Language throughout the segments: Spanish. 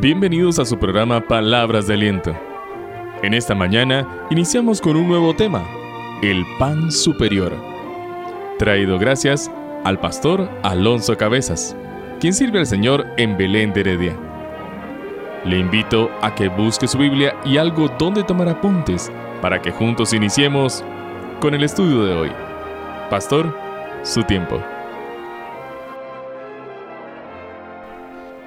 Bienvenidos a su programa Palabras de Aliento. En esta mañana iniciamos con un nuevo tema, el pan superior. Traído gracias al pastor Alonso Cabezas, quien sirve al Señor en Belén de Heredia. Le invito a que busque su Biblia y algo donde tomar apuntes para que juntos iniciemos con el estudio de hoy. Pastor, su tiempo.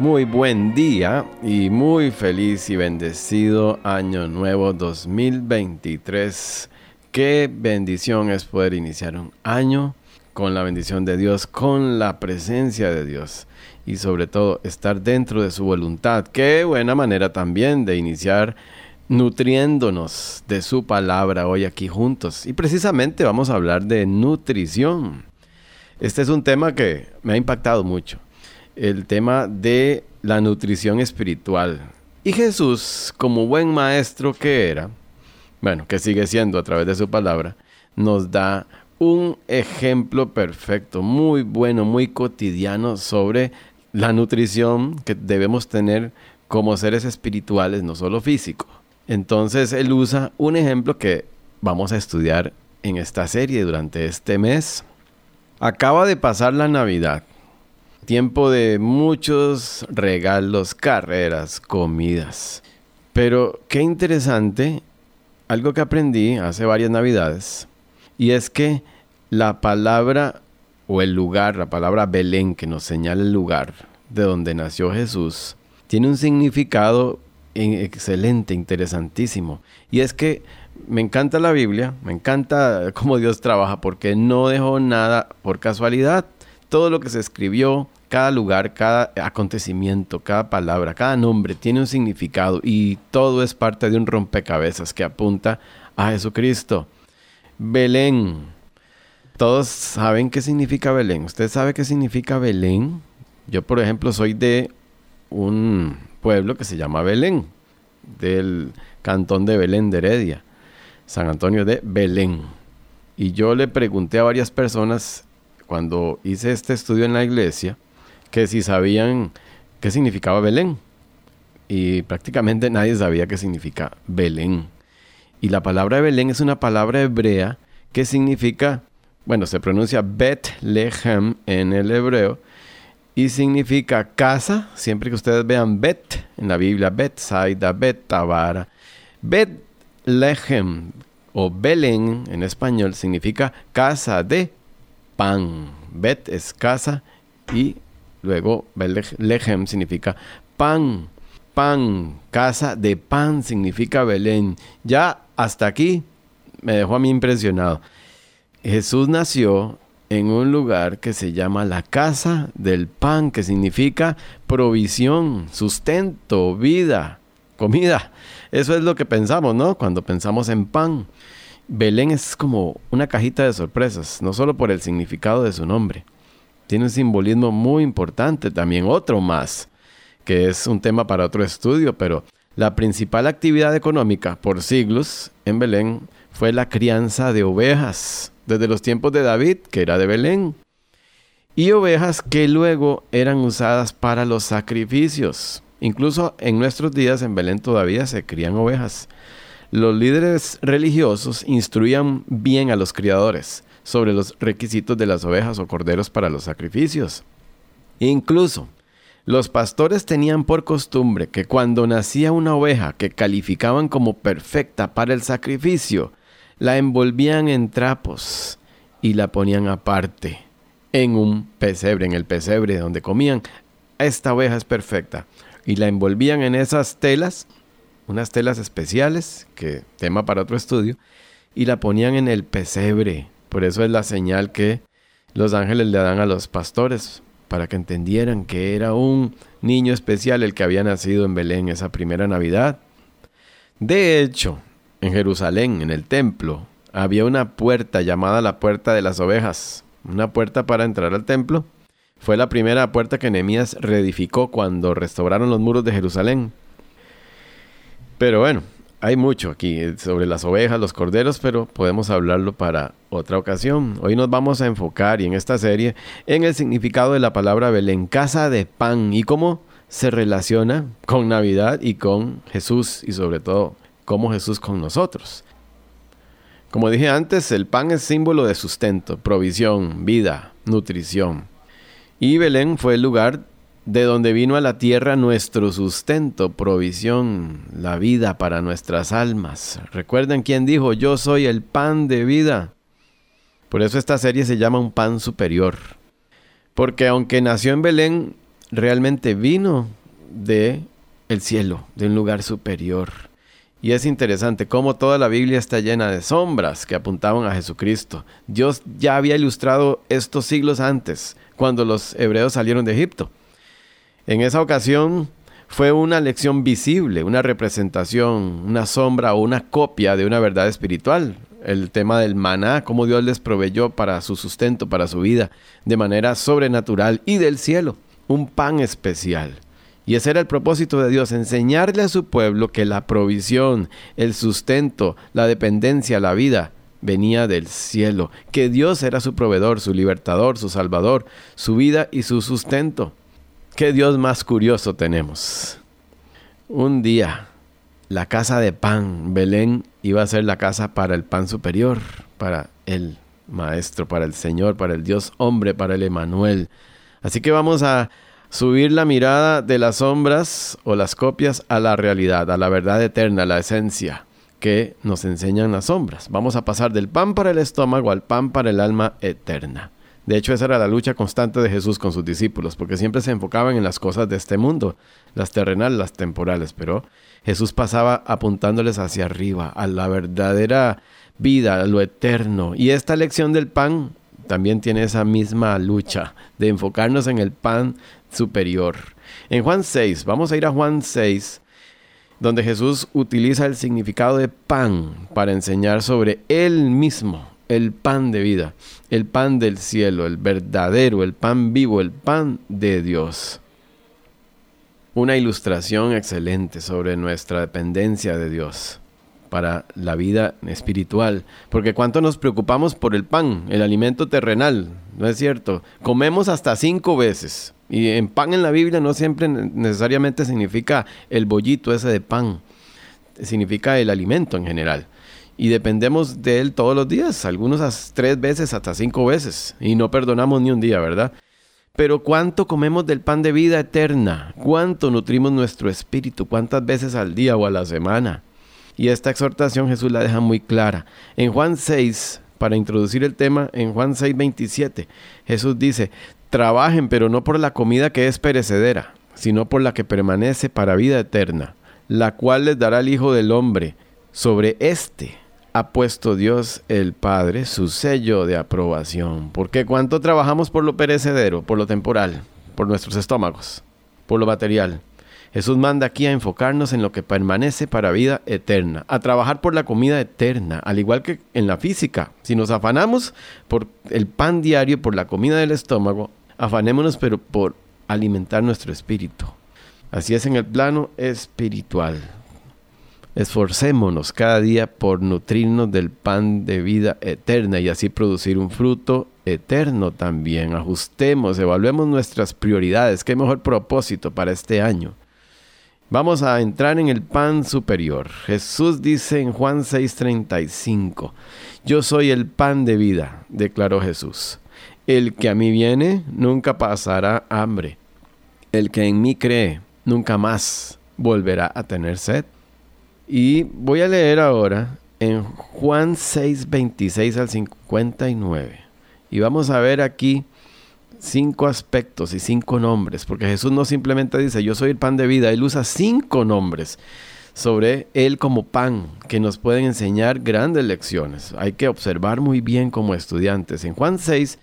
Muy buen día y muy feliz y bendecido año nuevo 2023. Qué bendición es poder iniciar un año con la bendición de Dios, con la presencia de Dios y sobre todo estar dentro de su voluntad. Qué buena manera también de iniciar nutriéndonos de su palabra hoy aquí juntos. Y precisamente vamos a hablar de nutrición. Este es un tema que me ha impactado mucho el tema de la nutrición espiritual. Y Jesús, como buen maestro que era, bueno, que sigue siendo a través de su palabra, nos da un ejemplo perfecto, muy bueno, muy cotidiano sobre la nutrición que debemos tener como seres espirituales, no solo físicos. Entonces él usa un ejemplo que vamos a estudiar en esta serie durante este mes. Acaba de pasar la Navidad Tiempo de muchos regalos, carreras, comidas. Pero qué interesante, algo que aprendí hace varias navidades, y es que la palabra o el lugar, la palabra Belén, que nos señala el lugar de donde nació Jesús, tiene un significado excelente, interesantísimo. Y es que me encanta la Biblia, me encanta cómo Dios trabaja, porque no dejó nada por casualidad todo lo que se escribió, cada lugar, cada acontecimiento, cada palabra, cada nombre tiene un significado y todo es parte de un rompecabezas que apunta a Jesucristo. Belén. Todos saben qué significa Belén. ¿Usted sabe qué significa Belén? Yo, por ejemplo, soy de un pueblo que se llama Belén, del cantón de Belén de Heredia, San Antonio de Belén. Y yo le pregunté a varias personas cuando hice este estudio en la iglesia, que si sabían qué significaba Belén. Y prácticamente nadie sabía qué significa Belén. Y la palabra Belén es una palabra hebrea que significa, bueno, se pronuncia Bet-Lehem en el hebreo y significa casa, siempre que ustedes vean Bet en la Biblia, Bet Saida, Bet Tabara. Bet-Lehem o Belén en español significa casa de pan. Bet es casa y luego Lechem significa pan. Pan, casa de pan significa Belén. Ya hasta aquí me dejó a mí impresionado. Jesús nació en un lugar que se llama la casa del pan, que significa provisión, sustento, vida, comida. Eso es lo que pensamos, ¿no? Cuando pensamos en pan. Belén es como una cajita de sorpresas, no solo por el significado de su nombre. Tiene un simbolismo muy importante, también otro más, que es un tema para otro estudio, pero la principal actividad económica por siglos en Belén fue la crianza de ovejas, desde los tiempos de David, que era de Belén, y ovejas que luego eran usadas para los sacrificios. Incluso en nuestros días en Belén todavía se crían ovejas. Los líderes religiosos instruían bien a los criadores sobre los requisitos de las ovejas o corderos para los sacrificios. Incluso, los pastores tenían por costumbre que cuando nacía una oveja que calificaban como perfecta para el sacrificio, la envolvían en trapos y la ponían aparte en un pesebre, en el pesebre donde comían. Esta oveja es perfecta. Y la envolvían en esas telas unas telas especiales, que tema para otro estudio, y la ponían en el pesebre. Por eso es la señal que los ángeles le dan a los pastores, para que entendieran que era un niño especial el que había nacido en Belén esa primera Navidad. De hecho, en Jerusalén, en el templo, había una puerta llamada la puerta de las ovejas, una puerta para entrar al templo. Fue la primera puerta que Nehemías reedificó cuando restauraron los muros de Jerusalén. Pero bueno, hay mucho aquí sobre las ovejas, los corderos, pero podemos hablarlo para otra ocasión. Hoy nos vamos a enfocar y en esta serie en el significado de la palabra Belén, casa de pan y cómo se relaciona con Navidad y con Jesús y sobre todo como Jesús con nosotros. Como dije antes, el pan es símbolo de sustento, provisión, vida, nutrición. Y Belén fue el lugar de donde vino a la tierra nuestro sustento, provisión, la vida para nuestras almas. Recuerden quién dijo, yo soy el pan de vida. Por eso esta serie se llama un pan superior. Porque aunque nació en Belén, realmente vino de el cielo, de un lugar superior. Y es interesante cómo toda la Biblia está llena de sombras que apuntaban a Jesucristo. Dios ya había ilustrado estos siglos antes, cuando los hebreos salieron de Egipto. En esa ocasión fue una lección visible, una representación, una sombra o una copia de una verdad espiritual. El tema del maná, cómo Dios les proveyó para su sustento, para su vida, de manera sobrenatural y del cielo, un pan especial. Y ese era el propósito de Dios, enseñarle a su pueblo que la provisión, el sustento, la dependencia, la vida venía del cielo, que Dios era su proveedor, su libertador, su salvador, su vida y su sustento. ¿Qué Dios más curioso tenemos? Un día, la casa de pan, Belén, iba a ser la casa para el pan superior, para el Maestro, para el Señor, para el Dios hombre, para el Emanuel. Así que vamos a subir la mirada de las sombras o las copias a la realidad, a la verdad eterna, a la esencia que nos enseñan las sombras. Vamos a pasar del pan para el estómago al pan para el alma eterna. De hecho, esa era la lucha constante de Jesús con sus discípulos, porque siempre se enfocaban en las cosas de este mundo, las terrenales, las temporales, pero Jesús pasaba apuntándoles hacia arriba, a la verdadera vida, a lo eterno. Y esta lección del pan también tiene esa misma lucha de enfocarnos en el pan superior. En Juan 6, vamos a ir a Juan 6, donde Jesús utiliza el significado de pan para enseñar sobre Él mismo, el pan de vida, el pan del cielo, el verdadero, el pan vivo, el pan de Dios. Una ilustración excelente sobre nuestra dependencia de Dios para la vida espiritual. Porque cuánto nos preocupamos por el pan, el alimento terrenal, ¿no es cierto? Comemos hasta cinco veces. Y en pan en la Biblia no siempre necesariamente significa el bollito ese de pan, significa el alimento en general. Y dependemos de él todos los días, algunos tres veces, hasta cinco veces, y no perdonamos ni un día, ¿verdad? Pero ¿cuánto comemos del pan de vida eterna? ¿Cuánto nutrimos nuestro espíritu? ¿Cuántas veces al día o a la semana? Y esta exhortación Jesús la deja muy clara. En Juan 6, para introducir el tema, en Juan 6, 27, Jesús dice, Trabajen, pero no por la comida que es perecedera, sino por la que permanece para vida eterna, la cual les dará el Hijo del Hombre. Sobre éste ha puesto Dios el Padre su sello de aprobación. Porque cuánto trabajamos por lo perecedero, por lo temporal, por nuestros estómagos, por lo material. Jesús manda aquí a enfocarnos en lo que permanece para vida eterna, a trabajar por la comida eterna, al igual que en la física. Si nos afanamos por el pan diario, por la comida del estómago, Afanémonos pero por alimentar nuestro espíritu. Así es en el plano espiritual. Esforcémonos cada día por nutrirnos del pan de vida eterna y así producir un fruto eterno también. Ajustemos, evaluemos nuestras prioridades. ¿Qué mejor propósito para este año? Vamos a entrar en el pan superior. Jesús dice en Juan 6:35, Yo soy el pan de vida, declaró Jesús. El que a mí viene nunca pasará hambre. El que en mí cree nunca más volverá a tener sed. Y voy a leer ahora en Juan 6, 26 al 59. Y vamos a ver aquí cinco aspectos y cinco nombres, porque Jesús no simplemente dice yo soy el pan de vida, Él usa cinco nombres sobre Él como pan que nos pueden enseñar grandes lecciones. Hay que observar muy bien como estudiantes. En Juan 6,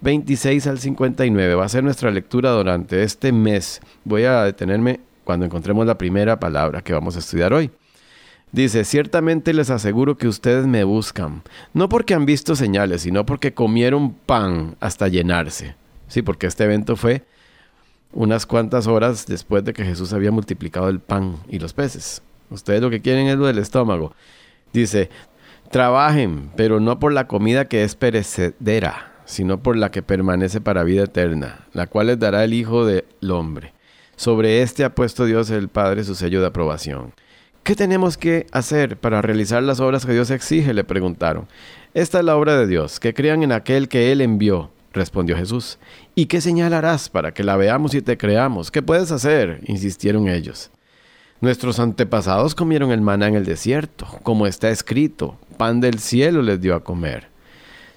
26 al 59 va a ser nuestra lectura durante este mes. Voy a detenerme cuando encontremos la primera palabra que vamos a estudiar hoy. Dice, ciertamente les aseguro que ustedes me buscan, no porque han visto señales, sino porque comieron pan hasta llenarse. Sí, porque este evento fue unas cuantas horas después de que Jesús había multiplicado el pan y los peces. Ustedes lo que quieren es lo del estómago. Dice, trabajen, pero no por la comida que es perecedera sino por la que permanece para vida eterna, la cual les dará el Hijo del Hombre. Sobre este ha puesto Dios el Padre su sello de aprobación. ¿Qué tenemos que hacer para realizar las obras que Dios exige? le preguntaron. Esta es la obra de Dios, que crean en aquel que Él envió, respondió Jesús. ¿Y qué señalarás para que la veamos y te creamos? ¿Qué puedes hacer? insistieron ellos. Nuestros antepasados comieron el maná en el desierto, como está escrito, pan del cielo les dio a comer.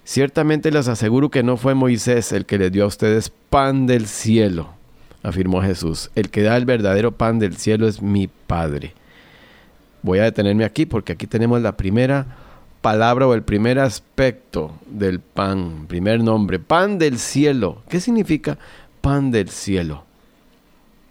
Ciertamente les aseguro que no fue Moisés el que les dio a ustedes pan del cielo, afirmó Jesús. El que da el verdadero pan del cielo es mi Padre. Voy a detenerme aquí porque aquí tenemos la primera palabra o el primer aspecto del pan, primer nombre, pan del cielo. ¿Qué significa pan del cielo?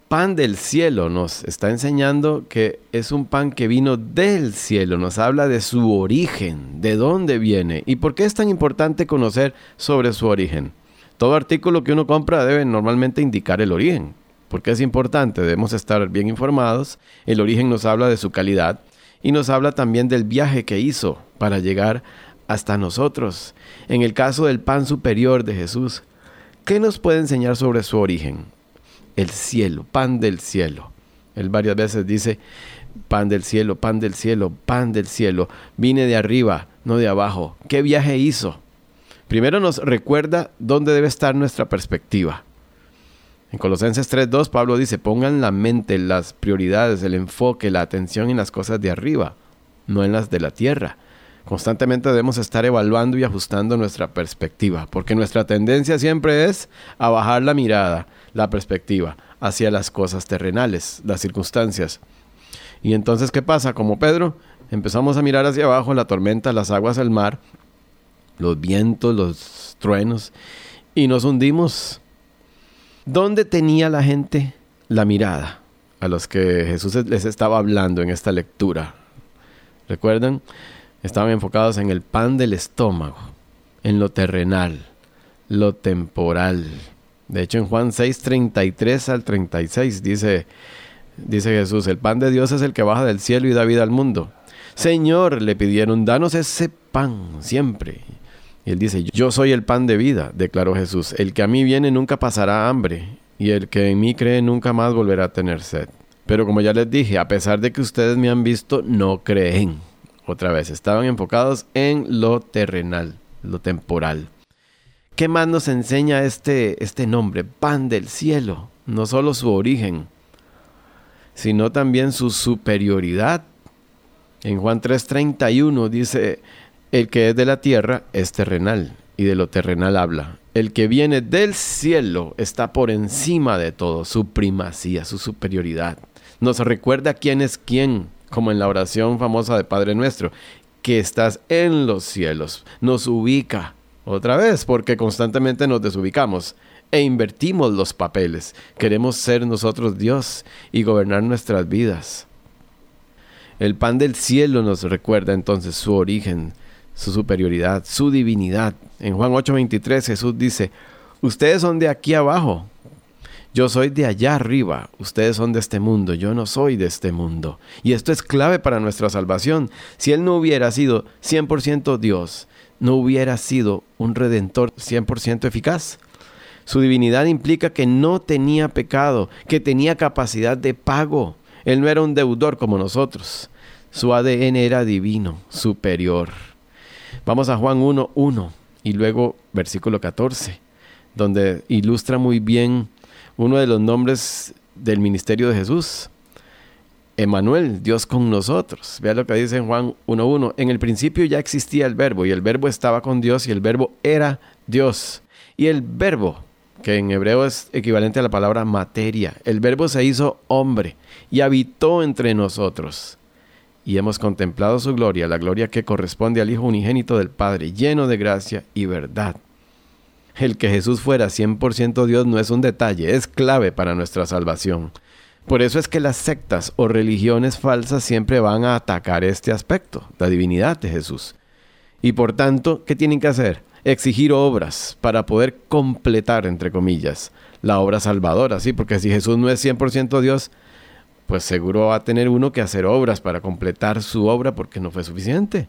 Pan del cielo nos está enseñando que es un pan que vino del cielo, nos habla de su origen, de dónde viene y por qué es tan importante conocer sobre su origen. Todo artículo que uno compra debe normalmente indicar el origen. Porque es importante? Debemos estar bien informados. El origen nos habla de su calidad, y nos habla también del viaje que hizo para llegar hasta nosotros. En el caso del pan superior de Jesús, ¿qué nos puede enseñar sobre su origen? El cielo, pan del cielo. Él varias veces dice, pan del cielo, pan del cielo, pan del cielo. Vine de arriba, no de abajo. ¿Qué viaje hizo? Primero nos recuerda dónde debe estar nuestra perspectiva. En Colosenses 3.2 Pablo dice, pongan la mente, las prioridades, el enfoque, la atención en las cosas de arriba, no en las de la tierra. Constantemente debemos estar evaluando y ajustando nuestra perspectiva, porque nuestra tendencia siempre es a bajar la mirada, la perspectiva, hacia las cosas terrenales, las circunstancias. Y entonces, ¿qué pasa? Como Pedro, empezamos a mirar hacia abajo la tormenta, las aguas del mar, los vientos, los truenos, y nos hundimos ¿Dónde tenía la gente la mirada a los que Jesús les estaba hablando en esta lectura? ¿Recuerdan? Estaban enfocados en el pan del estómago, en lo terrenal, lo temporal. De hecho, en Juan 6, 33 al 36 dice, dice Jesús, el pan de Dios es el que baja del cielo y da vida al mundo. Señor, le pidieron, danos ese pan siempre. Y él dice, yo soy el pan de vida, declaró Jesús. El que a mí viene nunca pasará hambre, y el que en mí cree nunca más volverá a tener sed. Pero como ya les dije, a pesar de que ustedes me han visto, no creen. Otra vez, estaban enfocados en lo terrenal, lo temporal. ¿Qué más nos enseña este, este nombre, pan del cielo? No solo su origen, sino también su superioridad. En Juan 3:31 dice, el que es de la tierra es terrenal y de lo terrenal habla. El que viene del cielo está por encima de todo, su primacía, su superioridad. Nos recuerda quién es quién, como en la oración famosa de Padre Nuestro, que estás en los cielos. Nos ubica otra vez porque constantemente nos desubicamos e invertimos los papeles. Queremos ser nosotros Dios y gobernar nuestras vidas. El pan del cielo nos recuerda entonces su origen, su superioridad, su divinidad. En Juan 8:23 Jesús dice, ustedes son de aquí abajo, yo soy de allá arriba, ustedes son de este mundo, yo no soy de este mundo. Y esto es clave para nuestra salvación. Si Él no hubiera sido 100% Dios, no hubiera sido un redentor 100% eficaz. Su divinidad implica que no tenía pecado, que tenía capacidad de pago. Él no era un deudor como nosotros. Su ADN era divino, superior. Vamos a Juan 1, 1 y luego versículo 14, donde ilustra muy bien uno de los nombres del ministerio de Jesús. Emanuel, Dios con nosotros. Vea lo que dice en Juan 1.1. En el principio ya existía el verbo y el verbo estaba con Dios y el verbo era Dios. Y el verbo, que en hebreo es equivalente a la palabra materia, el verbo se hizo hombre y habitó entre nosotros y hemos contemplado su gloria, la gloria que corresponde al Hijo unigénito del Padre, lleno de gracia y verdad. El que Jesús fuera 100% Dios no es un detalle, es clave para nuestra salvación. Por eso es que las sectas o religiones falsas siempre van a atacar este aspecto, la divinidad de Jesús. Y por tanto, ¿qué tienen que hacer? Exigir obras para poder completar, entre comillas, la obra salvadora, ¿sí? Porque si Jesús no es 100% Dios, pues seguro va a tener uno que hacer obras para completar su obra porque no fue suficiente.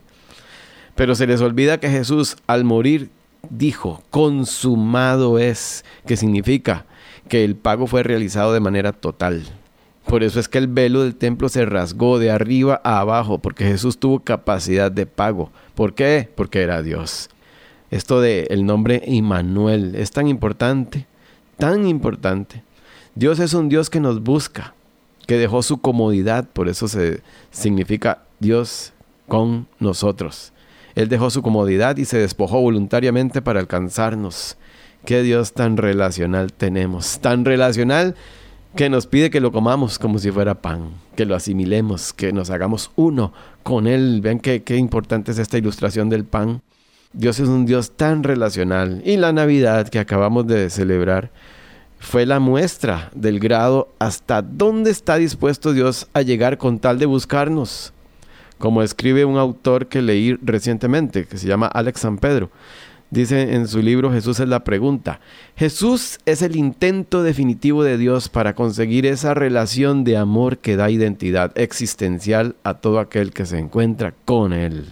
Pero se les olvida que Jesús al morir dijo, consumado es, que significa que el pago fue realizado de manera total. Por eso es que el velo del templo se rasgó de arriba a abajo, porque Jesús tuvo capacidad de pago. ¿Por qué? Porque era Dios. Esto de el nombre Immanuel es tan importante, tan importante. Dios es un Dios que nos busca, que dejó su comodidad, por eso se significa Dios con nosotros. Él dejó su comodidad y se despojó voluntariamente para alcanzarnos. Qué Dios tan relacional tenemos, tan relacional que nos pide que lo comamos como si fuera pan, que lo asimilemos, que nos hagamos uno con Él. Vean qué, qué importante es esta ilustración del pan. Dios es un Dios tan relacional. Y la Navidad que acabamos de celebrar fue la muestra del grado hasta dónde está dispuesto Dios a llegar con tal de buscarnos. Como escribe un autor que leí recientemente, que se llama Alex San Pedro. Dice en su libro Jesús es la pregunta. Jesús es el intento definitivo de Dios para conseguir esa relación de amor que da identidad existencial a todo aquel que se encuentra con Él.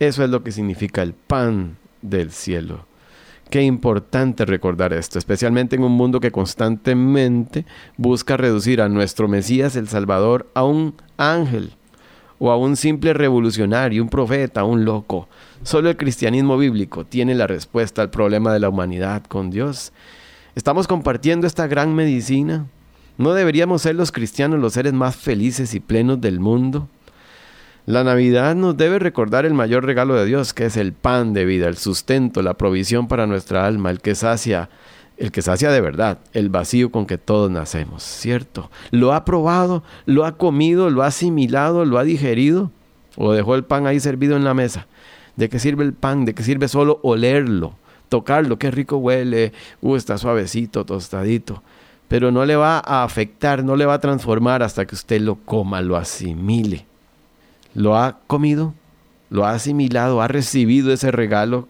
Eso es lo que significa el pan del cielo. Qué importante recordar esto, especialmente en un mundo que constantemente busca reducir a nuestro Mesías el Salvador a un ángel o a un simple revolucionario, un profeta, un loco. Solo el cristianismo bíblico tiene la respuesta al problema de la humanidad con Dios. ¿Estamos compartiendo esta gran medicina? ¿No deberíamos ser los cristianos los seres más felices y plenos del mundo? La Navidad nos debe recordar el mayor regalo de Dios, que es el pan de vida, el sustento, la provisión para nuestra alma, el que sacia el que sacia de verdad, el vacío con que todos nacemos, ¿cierto? ¿Lo ha probado? ¿Lo ha comido? ¿Lo ha asimilado? ¿Lo ha digerido? ¿O dejó el pan ahí servido en la mesa? ¿De qué sirve el pan? ¿De qué sirve solo olerlo? Tocarlo, qué rico huele, uh, está suavecito, tostadito. Pero no le va a afectar, no le va a transformar hasta que usted lo coma, lo asimile. ¿Lo ha comido? ¿Lo ha asimilado? ¿Ha recibido ese regalo?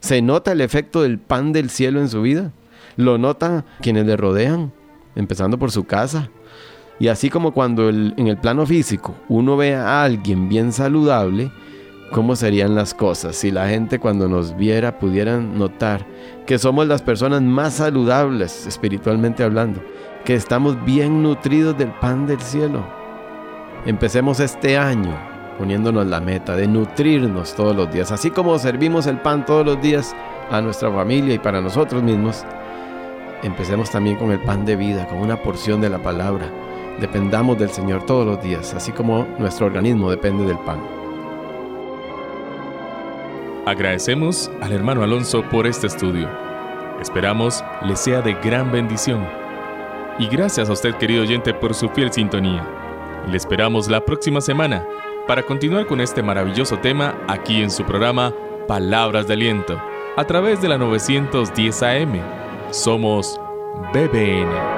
¿Se nota el efecto del pan del cielo en su vida? Lo notan quienes le rodean, empezando por su casa. Y así como cuando en el plano físico uno ve a alguien bien saludable, ¿cómo serían las cosas si la gente cuando nos viera pudieran notar que somos las personas más saludables espiritualmente hablando, que estamos bien nutridos del pan del cielo? Empecemos este año poniéndonos la meta de nutrirnos todos los días, así como servimos el pan todos los días a nuestra familia y para nosotros mismos Empecemos también con el pan de vida, con una porción de la palabra. Dependamos del Señor todos los días, así como nuestro organismo depende del pan. Agradecemos al hermano Alonso por este estudio. Esperamos le sea de gran bendición. Y gracias a usted, querido oyente, por su fiel sintonía. Le esperamos la próxima semana para continuar con este maravilloso tema aquí en su programa Palabras de Aliento, a través de la 910 AM somos BBN.